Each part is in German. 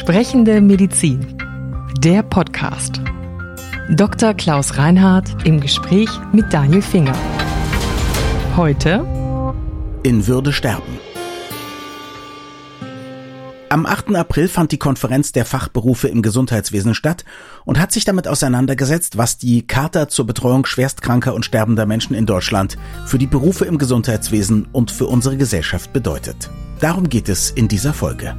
Sprechende Medizin. Der Podcast. Dr. Klaus Reinhardt im Gespräch mit Daniel Finger. Heute in Würde sterben. Am 8. April fand die Konferenz der Fachberufe im Gesundheitswesen statt und hat sich damit auseinandergesetzt, was die Charta zur Betreuung schwerstkranker und sterbender Menschen in Deutschland für die Berufe im Gesundheitswesen und für unsere Gesellschaft bedeutet. Darum geht es in dieser Folge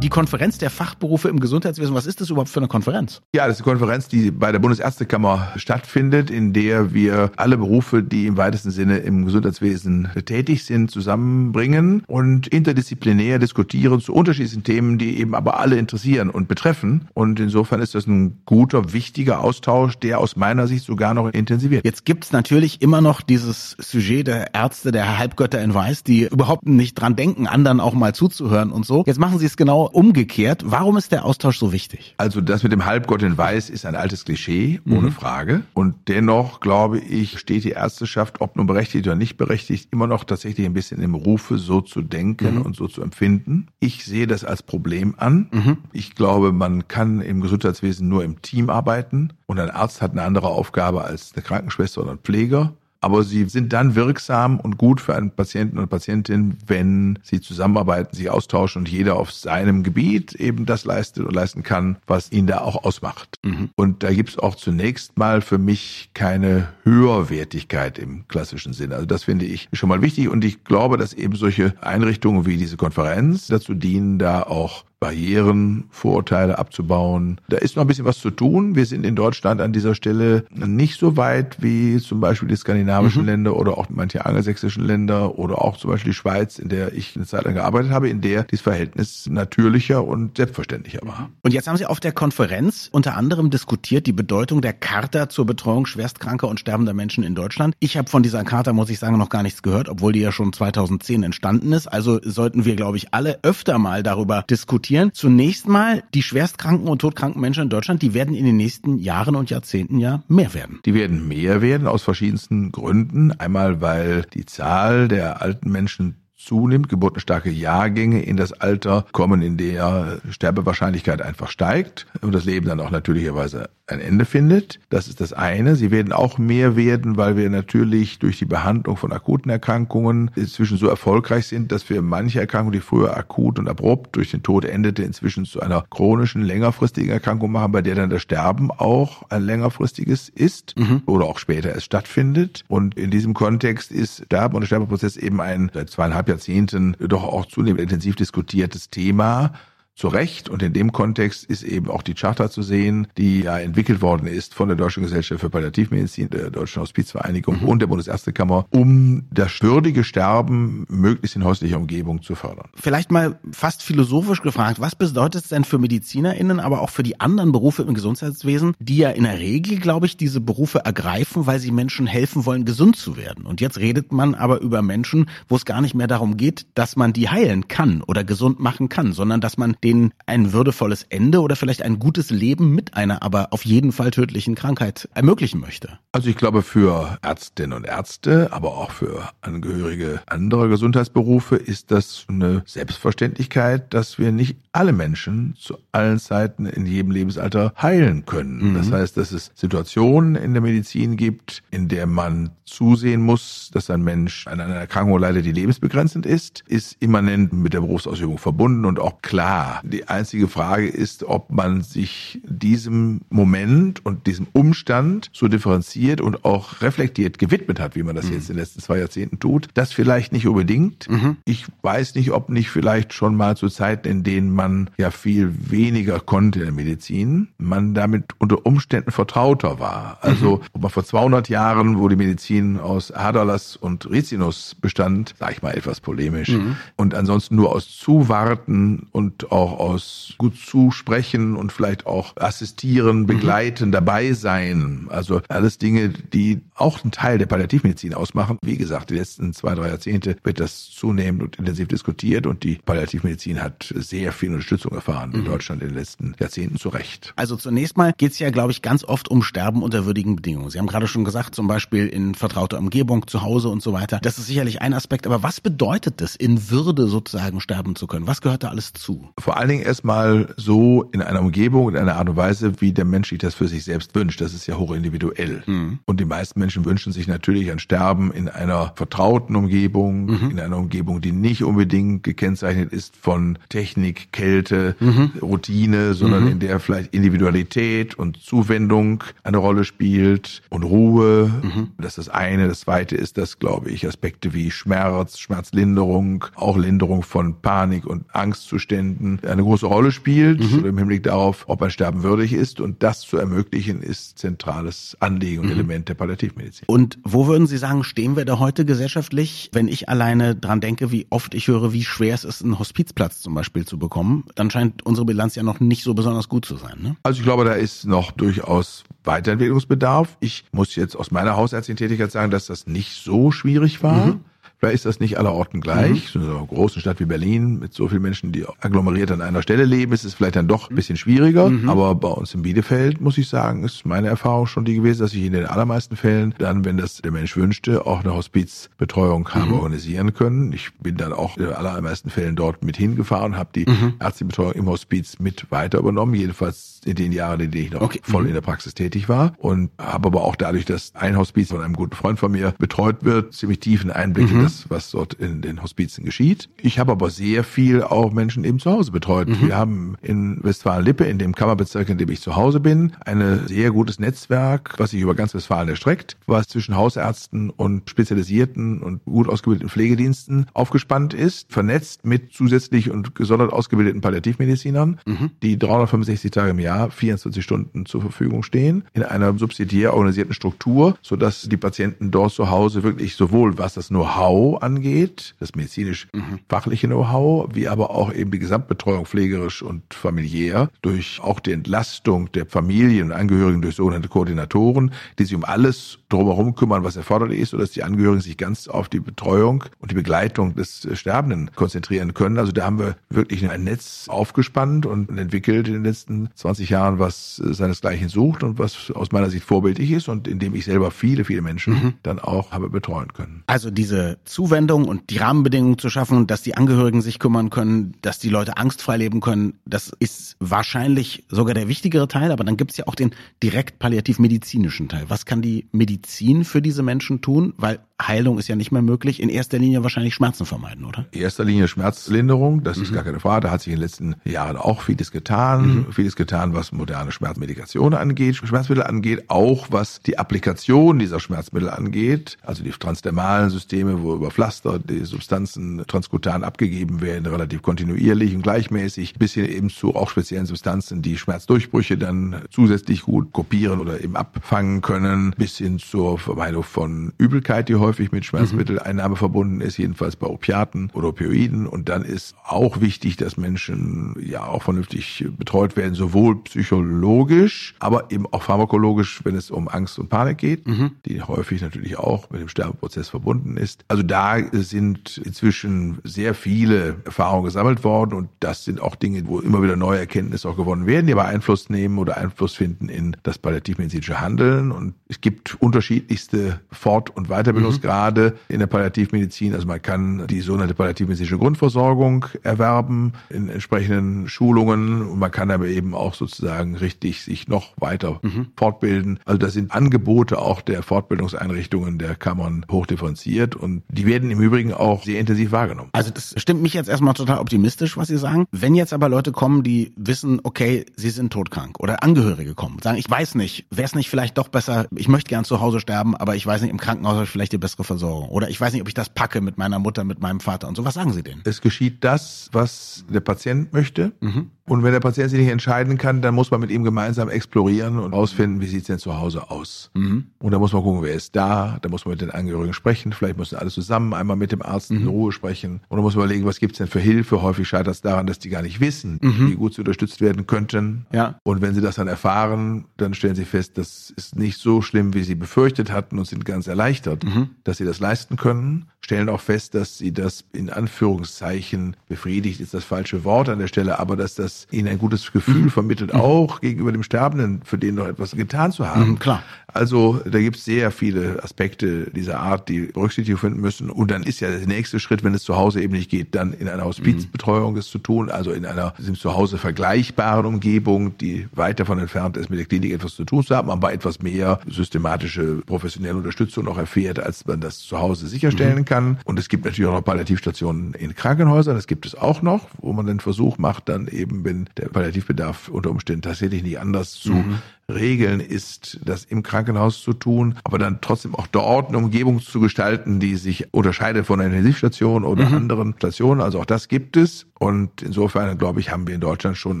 die Konferenz der Fachberufe im Gesundheitswesen. Was ist das überhaupt für eine Konferenz? Ja, das ist eine Konferenz, die bei der Bundesärztekammer stattfindet, in der wir alle Berufe, die im weitesten Sinne im Gesundheitswesen tätig sind, zusammenbringen und interdisziplinär diskutieren zu unterschiedlichen Themen, die eben aber alle interessieren und betreffen. Und insofern ist das ein guter, wichtiger Austausch, der aus meiner Sicht sogar noch intensiviert. Jetzt gibt es natürlich immer noch dieses Sujet der Ärzte, der Halbgötter in Weiß, die überhaupt nicht dran denken, anderen auch mal zuzuhören und so. Jetzt machen sie es genau umgekehrt. Warum ist der Austausch so wichtig? Also das mit dem Halbgott in Weiß ist ein altes Klischee, ohne mhm. Frage. Und dennoch, glaube ich, steht die Ärzteschaft, ob nun berechtigt oder nicht berechtigt, immer noch tatsächlich ein bisschen im Rufe, so zu denken mhm. und so zu empfinden. Ich sehe das als Problem an. Mhm. Ich glaube, man kann im Gesundheitswesen nur im Team arbeiten und ein Arzt hat eine andere Aufgabe als eine Krankenschwester oder ein Pfleger aber sie sind dann wirksam und gut für einen Patienten und Patientin, wenn sie zusammenarbeiten, sich austauschen und jeder auf seinem Gebiet eben das leistet und leisten kann, was ihn da auch ausmacht. Mhm. Und da gibt es auch zunächst mal für mich keine Höherwertigkeit im klassischen Sinne. Also das finde ich schon mal wichtig und ich glaube, dass eben solche Einrichtungen wie diese Konferenz dazu dienen, da auch Barrieren, Vorurteile abzubauen. Da ist noch ein bisschen was zu tun. Wir sind in Deutschland an dieser Stelle nicht so weit wie zum Beispiel die skandinavischen mhm. Länder oder auch manche angelsächsischen Länder oder auch zum Beispiel die Schweiz, in der ich eine Zeit lang gearbeitet habe, in der dieses Verhältnis natürlicher und selbstverständlicher war. Und jetzt haben Sie auf der Konferenz unter anderem diskutiert die Bedeutung der Charta zur Betreuung schwerstkranker und sterbender Menschen in Deutschland. Ich habe von dieser Charta, muss ich sagen, noch gar nichts gehört, obwohl die ja schon 2010 entstanden ist. Also sollten wir, glaube ich, alle öfter mal darüber diskutieren diskutieren. Zunächst mal, die schwerstkranken und todkranken Menschen in Deutschland, die werden in den nächsten Jahren und Jahrzehnten ja mehr werden. Die werden mehr werden aus verschiedensten Gründen. Einmal, weil die Zahl der alten Menschen zunimmt, geburtenstarke Jahrgänge in das Alter kommen, in der Sterbewahrscheinlichkeit einfach steigt und das Leben dann auch natürlicherweise ein Ende findet. Das ist das eine. Sie werden auch mehr werden, weil wir natürlich durch die Behandlung von akuten Erkrankungen inzwischen so erfolgreich sind, dass wir manche Erkrankungen, die früher akut und abrupt durch den Tod endete, inzwischen zu einer chronischen, längerfristigen Erkrankung machen, bei der dann das Sterben auch ein längerfristiges ist mhm. oder auch später es stattfindet. Und in diesem Kontext ist Sterben und der Sterbeprozess eben ein seit zweieinhalb Jahrzehnten doch auch zunehmend intensiv diskutiertes Thema zu Recht. Und in dem Kontext ist eben auch die Charta zu sehen, die ja entwickelt worden ist von der Deutschen Gesellschaft für Palliativmedizin, der Deutschen Hospizvereinigung mhm. und der Bundesärztekammer, um das würdige Sterben möglichst in häuslicher Umgebung zu fördern. Vielleicht mal fast philosophisch gefragt, was bedeutet es denn für MedizinerInnen, aber auch für die anderen Berufe im Gesundheitswesen, die ja in der Regel, glaube ich, diese Berufe ergreifen, weil sie Menschen helfen wollen, gesund zu werden. Und jetzt redet man aber über Menschen, wo es gar nicht mehr darum geht, dass man die heilen kann oder gesund machen kann, sondern dass man denen ein würdevolles Ende oder vielleicht ein gutes Leben mit einer aber auf jeden Fall tödlichen Krankheit ermöglichen möchte. Also ich glaube, für Ärztinnen und Ärzte, aber auch für Angehörige anderer Gesundheitsberufe ist das eine Selbstverständlichkeit, dass wir nicht alle Menschen zu allen Zeiten in jedem Lebensalter heilen können. Mhm. Das heißt, dass es Situationen in der Medizin gibt, in der man zusehen muss, dass ein Mensch an einer Erkrankung leidet, die lebensbegrenzend ist, ist immanent mit der Berufsausübung verbunden und auch klar. Die einzige Frage ist, ob man sich diesem Moment und diesem Umstand so differenziert und auch reflektiert gewidmet hat, wie man das mhm. jetzt in den letzten zwei Jahrzehnten tut. Das vielleicht nicht unbedingt. Mhm. Ich weiß nicht, ob nicht vielleicht schon mal zu Zeiten, in denen man ja viel weniger konnte in der Medizin, man damit unter Umständen vertrauter war. Also, mhm. ob man vor 200 Jahren, wo die Medizin aus Aderlass und Rizinus bestand, sage ich mal etwas polemisch, mhm. und ansonsten nur aus Zuwarten und auch aus gut zusprechen und vielleicht auch assistieren, begleiten, mhm. dabei sein. Also alles Dinge, die auch einen Teil der Palliativmedizin ausmachen. Wie gesagt, die letzten zwei, drei Jahrzehnte wird das zunehmend und intensiv diskutiert und die Palliativmedizin hat sehr viel Unterstützung erfahren in mhm. Deutschland in den letzten Jahrzehnten zu Recht. Also zunächst mal geht es ja, glaube ich, ganz oft um Sterben unter würdigen Bedingungen. Sie haben gerade schon gesagt, zum Beispiel in vertrauter Umgebung, zu Hause und so weiter. Das ist sicherlich ein Aspekt. Aber was bedeutet es, in Würde sozusagen sterben zu können? Was gehört da alles zu? Vor allen Dingen erstmal so in einer Umgebung, in einer Art und Weise, wie der Mensch sich das für sich selbst wünscht. Das ist ja hochindividuell. Mhm. Und die meisten Menschen wünschen sich natürlich ein Sterben in einer vertrauten Umgebung, mhm. in einer Umgebung, die nicht unbedingt gekennzeichnet ist von Technik, Kälte, mhm. Routine, sondern mhm. in der vielleicht Individualität und Zuwendung eine Rolle spielt und Ruhe. Mhm. Das ist das eine. Das zweite ist, dass, glaube ich, Aspekte wie Schmerz, Schmerzlinderung, auch Linderung von Panik und Angstzuständen eine große Rolle spielt mhm. im Hinblick darauf, ob ein Sterben würdig ist. Und das zu ermöglichen, ist zentrales Anliegen und mhm. Element der Palliativmedizin. Und wo würden Sie sagen, stehen wir da heute gesellschaftlich? Wenn ich alleine dran denke, wie oft ich höre, wie schwer es ist, einen Hospizplatz zum Beispiel zu bekommen, dann scheint unsere Bilanz ja noch nicht so besonders gut zu sein. Ne? Also ich glaube, da ist noch durchaus Weiterentwicklungsbedarf. Ich muss jetzt aus meiner hausärztlichen Tätigkeit sagen, dass das nicht so schwierig war. Mhm. Vielleicht ist das nicht allerorten gleich. Mhm. So einer großen Stadt wie Berlin mit so vielen Menschen, die agglomeriert an einer Stelle leben, ist es vielleicht dann doch ein bisschen schwieriger. Mhm. Aber bei uns in Bielefeld, muss ich sagen, ist meine Erfahrung schon die gewesen, dass ich in den allermeisten Fällen dann, wenn das der Mensch wünschte, auch eine Hospizbetreuung mhm. habe organisieren können. Ich bin dann auch in den allermeisten Fällen dort mit hingefahren, habe die mhm. Ärztebetreuung im Hospiz mit weiter übernommen, jedenfalls in den Jahren, in denen ich noch okay. voll mhm. in der Praxis tätig war. Und habe aber auch dadurch, dass ein Hospiz von einem guten Freund von mir betreut wird, ziemlich tiefen Einblick in das, was dort in den Hospizen geschieht. Ich habe aber sehr viel auch Menschen eben zu Hause betreut. Mhm. Wir haben in Westfalen-Lippe, in dem Kammerbezirk, in dem ich zu Hause bin, ein sehr gutes Netzwerk, was sich über ganz Westfalen erstreckt, was zwischen Hausärzten und spezialisierten und gut ausgebildeten Pflegediensten aufgespannt ist, vernetzt mit zusätzlich und gesondert ausgebildeten Palliativmedizinern, mhm. die 365 Tage im Jahr, 24 Stunden zur Verfügung stehen, in einer subsidiär organisierten Struktur, sodass die Patienten dort zu Hause wirklich sowohl was das Know-how angeht, das medizinisch-fachliche Know-how, wie aber auch eben die Gesamtbetreuung pflegerisch und familiär durch auch die Entlastung der Familien und Angehörigen durch sogenannte Koordinatoren, die sich um alles drumherum kümmern, was erforderlich ist, sodass die Angehörigen sich ganz auf die Betreuung und die Begleitung des Sterbenden konzentrieren können. Also da haben wir wirklich ein Netz aufgespannt und entwickelt in den letzten 20 Jahren, was seinesgleichen sucht und was aus meiner Sicht vorbildlich ist und in dem ich selber viele, viele Menschen mhm. dann auch habe betreuen können. Also diese Zuwendung und die Rahmenbedingungen zu schaffen, dass die Angehörigen sich kümmern können, dass die Leute angstfrei leben können, das ist wahrscheinlich sogar der wichtigere Teil, aber dann gibt es ja auch den direkt palliativ-medizinischen Teil. Was kann die Medizin für diese Menschen tun? Weil Heilung ist ja nicht mehr möglich. In erster Linie wahrscheinlich Schmerzen vermeiden, oder? In erster Linie Schmerzlinderung, das mhm. ist gar keine Frage. Da hat sich in den letzten Jahren auch vieles getan. Mhm. Vieles getan, was moderne Schmerzmedikation angeht, Schmerzmittel angeht, auch was die Applikation dieser Schmerzmittel angeht, also die transdermalen Systeme, wo über Pflaster die Substanzen transkutan abgegeben werden, relativ kontinuierlich und gleichmäßig, bis hin eben zu auch speziellen Substanzen, die Schmerzdurchbrüche dann zusätzlich gut kopieren oder eben abfangen können, bis hin zur Vermeidung von Übelkeit, die häufig mit Schmerzmitteleinnahme mhm. verbunden ist, jedenfalls bei Opiaten oder Opioiden. Und dann ist auch wichtig, dass Menschen ja auch vernünftig betreut werden, sowohl psychologisch, aber eben auch pharmakologisch, wenn es um Angst und Panik geht, mhm. die häufig natürlich auch mit dem Sterbeprozess verbunden ist. Also da sind inzwischen sehr viele Erfahrungen gesammelt worden und das sind auch Dinge, wo immer wieder neue Erkenntnisse auch gewonnen werden, die aber Einfluss nehmen oder Einfluss finden in das palliativmedizinische Handeln. Und es gibt unterschiedlichste Fort- und Weiterbildungsgrade mhm. in der Palliativmedizin. Also man kann die sogenannte palliativmedizinische Grundversorgung erwerben in entsprechenden Schulungen und man kann aber eben auch sozusagen richtig sich noch weiter mhm. fortbilden. Also das sind Angebote auch der Fortbildungseinrichtungen der Kammern hochdifferenziert und die werden im Übrigen auch sehr intensiv wahrgenommen. Also das stimmt mich jetzt erstmal total optimistisch, was Sie sagen. Wenn jetzt aber Leute kommen, die wissen, okay, sie sind todkrank oder Angehörige kommen, sagen, ich weiß nicht, wäre es nicht vielleicht doch besser, ich möchte gern zu Hause sterben, aber ich weiß nicht, im Krankenhaus habe ich vielleicht die bessere bessere Versorgung. Oder ich weiß nicht, ob ich das packe mit meiner Mutter, mit meinem Vater und so. Was sagen Sie denn? Es geschieht das, was der Patient möchte. Mhm. Und wenn der Patient sich nicht entscheiden kann, dann muss man mit ihm gemeinsam explorieren und rausfinden, wie sieht's denn zu Hause aus. Mhm. Und da muss man gucken, wer ist da, da muss man mit den Angehörigen sprechen, vielleicht müssen alle zusammen einmal mit dem Arzt mhm. in Ruhe sprechen. Und dann muss man überlegen, was gibt's denn für Hilfe. Häufig scheitert es daran, dass die gar nicht wissen, mhm. wie gut sie unterstützt werden könnten. Ja. Und wenn sie das dann erfahren, dann stellen sie fest, das ist nicht so schlimm, wie sie befürchtet hatten und sind ganz erleichtert, mhm. Dass sie das leisten können. Stellen auch fest, dass sie das in Anführungszeichen befriedigt ist das falsche Wort an der Stelle, aber dass das ihnen ein gutes Gefühl mhm. vermittelt, mhm. auch gegenüber dem Sterbenden, für den noch etwas getan zu haben. Mhm, klar. Also da gibt es sehr viele Aspekte dieser Art, die Berücksichtigung finden müssen. Und dann ist ja der nächste Schritt, wenn es zu Hause eben nicht geht, dann in einer Hospizbetreuung es zu tun, also in einer zu Hause vergleichbaren Umgebung, die weit davon entfernt ist, mit der Klinik etwas zu tun zu haben, aber etwas mehr systematische professionelle Unterstützung noch erfährt, als man das zu Hause sicherstellen mhm. kann. Und es gibt natürlich auch noch Palliativstationen in Krankenhäusern, das gibt es auch noch, wo man den Versuch macht, dann eben wenn der Palliativbedarf unter Umständen tatsächlich nicht anders zu mhm. Regeln ist, das im Krankenhaus zu tun, aber dann trotzdem auch dort eine Umgebung zu gestalten, die sich unterscheidet von einer Intensivstation oder mhm. anderen Stationen. Also auch das gibt es. Und insofern, glaube ich, haben wir in Deutschland schon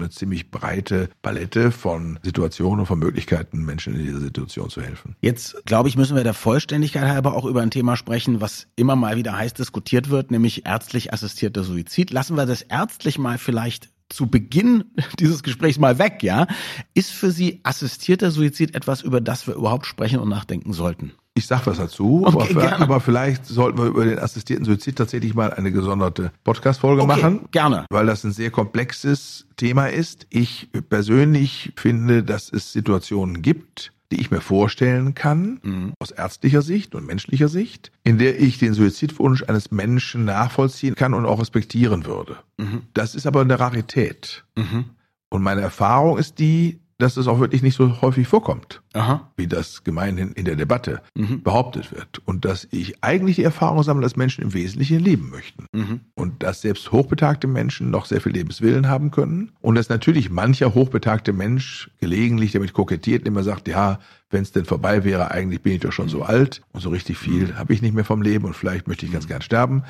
eine ziemlich breite Palette von Situationen und von Möglichkeiten, Menschen in dieser Situation zu helfen. Jetzt, glaube ich, müssen wir der Vollständigkeit halber auch über ein Thema sprechen, was immer mal wieder heiß diskutiert wird, nämlich ärztlich assistierter Suizid. Lassen wir das ärztlich mal vielleicht zu Beginn dieses Gesprächs mal weg, ja. Ist für Sie assistierter Suizid etwas, über das wir überhaupt sprechen und nachdenken sollten? Ich sag was dazu, okay, aber, aber, vielleicht sollten wir über den assistierten Suizid tatsächlich mal eine gesonderte Podcast-Folge okay, machen. Gerne. Weil das ein sehr komplexes Thema ist. Ich persönlich finde, dass es Situationen gibt, die ich mir vorstellen kann, mhm. aus ärztlicher Sicht und menschlicher Sicht, in der ich den Suizidwunsch eines Menschen nachvollziehen kann und auch respektieren würde. Mhm. Das ist aber eine Rarität. Mhm. Und meine Erfahrung ist die, dass es auch wirklich nicht so häufig vorkommt, Aha. wie das gemeinhin in der Debatte mhm. behauptet wird. Und dass ich eigentlich die Erfahrung sammle, dass Menschen im Wesentlichen leben möchten. Mhm. Und dass selbst hochbetagte Menschen noch sehr viel Lebenswillen haben können. Und dass natürlich mancher hochbetagte Mensch gelegentlich damit kokettiert, indem er sagt, ja, wenn es denn vorbei wäre, eigentlich bin ich doch schon so alt und so richtig viel mhm. habe ich nicht mehr vom Leben und vielleicht möchte ich ganz gern sterben.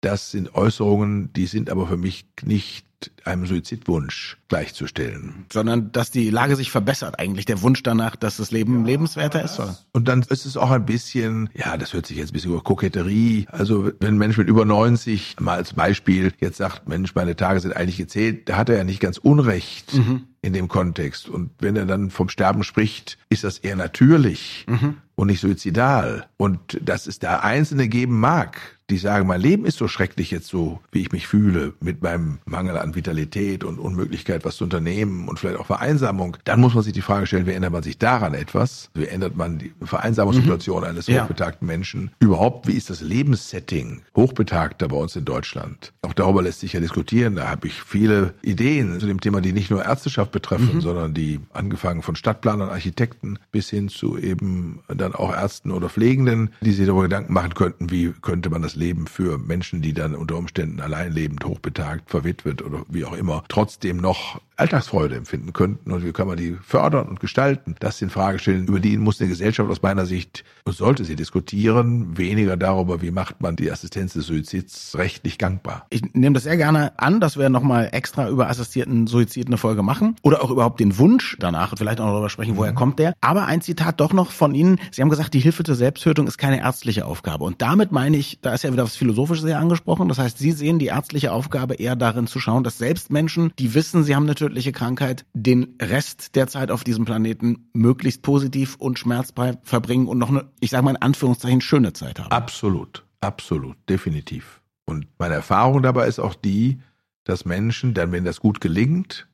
Das sind Äußerungen, die sind aber für mich nicht einem Suizidwunsch gleichzustellen. Sondern dass die Lage sich verbessert, eigentlich der Wunsch danach, dass das Leben ja, lebenswerter ist. Oder? Und dann ist es auch ein bisschen, ja, das hört sich jetzt ein bisschen über Koketterie. Also wenn ein Mensch mit über 90 mal als Beispiel jetzt sagt, Mensch, meine Tage sind eigentlich gezählt, da hat er ja nicht ganz Unrecht. Mhm in dem Kontext. Und wenn er dann vom Sterben spricht, ist das eher natürlich mhm. und nicht suizidal. Und dass es da Einzelne geben mag, die sagen, mein Leben ist so schrecklich jetzt so, wie ich mich fühle, mit meinem Mangel an Vitalität und Unmöglichkeit, was zu unternehmen und vielleicht auch Vereinsamung, dann muss man sich die Frage stellen, wie ändert man sich daran etwas? Wie ändert man die Vereinsamungssituation mhm. eines hochbetagten Menschen? Überhaupt, wie ist das Lebenssetting hochbetagter bei uns in Deutschland? Auch darüber lässt sich ja diskutieren. Da habe ich viele Ideen zu dem Thema, die nicht nur Ärzteschaft betreffen, mhm. sondern die angefangen von Stadtplanern, Architekten bis hin zu eben dann auch Ärzten oder Pflegenden, die sich darüber Gedanken machen könnten, wie könnte man das Leben für Menschen, die dann unter Umständen allein lebend, hochbetagt, verwitwet oder wie auch immer, trotzdem noch Alltagsfreude empfinden könnten und wie kann man die fördern und gestalten. Das sind Fragestellungen, über die muss eine Gesellschaft aus meiner Sicht und sollte sie diskutieren, weniger darüber, wie macht man die Assistenz des Suizids rechtlich gangbar. Ich nehme das sehr gerne an, dass wir nochmal extra über assistierten Suizid eine Folge machen oder auch überhaupt den Wunsch danach und vielleicht auch noch darüber sprechen, woher mhm. kommt der. Aber ein Zitat doch noch von Ihnen. Sie haben gesagt, die Hilfe zur Selbsttötung ist keine ärztliche Aufgabe. Und damit meine ich, da ist ja wieder was Philosophisches sehr angesprochen. Das heißt, Sie sehen die ärztliche Aufgabe eher darin zu schauen, dass selbst Menschen, die wissen, sie haben eine tödliche Krankheit, den Rest der Zeit auf diesem Planeten möglichst positiv und schmerzfrei verbringen und noch eine, ich sage mal in Anführungszeichen, schöne Zeit haben. Absolut, absolut, definitiv. Und meine Erfahrung dabei ist auch die, dass Menschen, dann wenn das gut gelingt,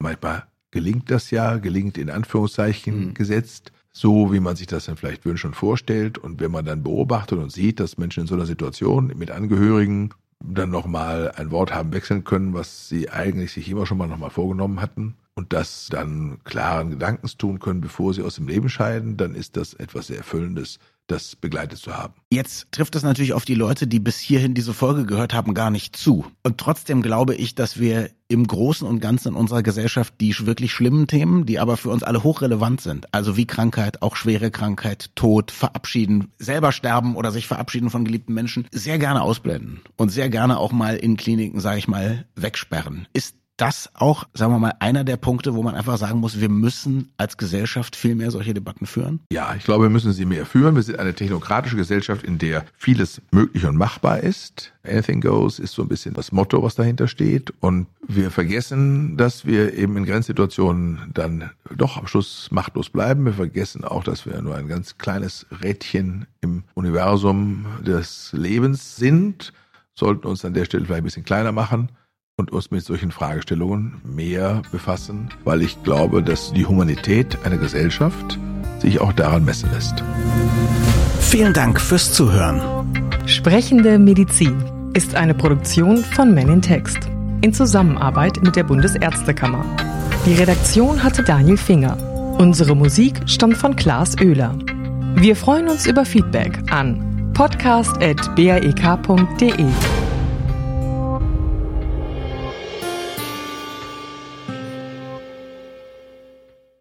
manchmal gelingt das ja, gelingt in Anführungszeichen mhm. gesetzt, so wie man sich das dann vielleicht wünscht und vorstellt. Und wenn man dann beobachtet und sieht, dass Menschen in so einer Situation mit Angehörigen dann nochmal ein Wort haben wechseln können, was sie eigentlich sich immer schon mal nochmal vorgenommen hatten und das dann klaren Gedankens tun können, bevor sie aus dem Leben scheiden, dann ist das etwas sehr Erfüllendes, das begleitet zu haben. Jetzt trifft es natürlich auf die Leute, die bis hierhin diese Folge gehört haben, gar nicht zu. Und trotzdem glaube ich, dass wir im Großen und Ganzen in unserer Gesellschaft die wirklich schlimmen Themen, die aber für uns alle hochrelevant sind, also wie Krankheit, auch schwere Krankheit, Tod, Verabschieden, selber sterben oder sich verabschieden von geliebten Menschen, sehr gerne ausblenden und sehr gerne auch mal in Kliniken, sage ich mal, wegsperren. Ist das auch, sagen wir mal, einer der Punkte, wo man einfach sagen muss, wir müssen als Gesellschaft viel mehr solche Debatten führen? Ja, ich glaube, wir müssen sie mehr führen. Wir sind eine technokratische Gesellschaft, in der vieles möglich und machbar ist. Anything goes ist so ein bisschen das Motto, was dahinter steht. Und wir vergessen, dass wir eben in Grenzsituationen dann doch am Schluss machtlos bleiben. Wir vergessen auch, dass wir nur ein ganz kleines Rädchen im Universum des Lebens sind, sollten uns an der Stelle vielleicht ein bisschen kleiner machen und uns mit solchen Fragestellungen mehr befassen, weil ich glaube, dass die Humanität einer Gesellschaft sich auch daran messen lässt. Vielen Dank fürs Zuhören. Sprechende Medizin ist eine Produktion von Men in Text in Zusammenarbeit mit der Bundesärztekammer. Die Redaktion hatte Daniel Finger. Unsere Musik stammt von Klaas Oehler. Wir freuen uns über Feedback an podcast.brek.de.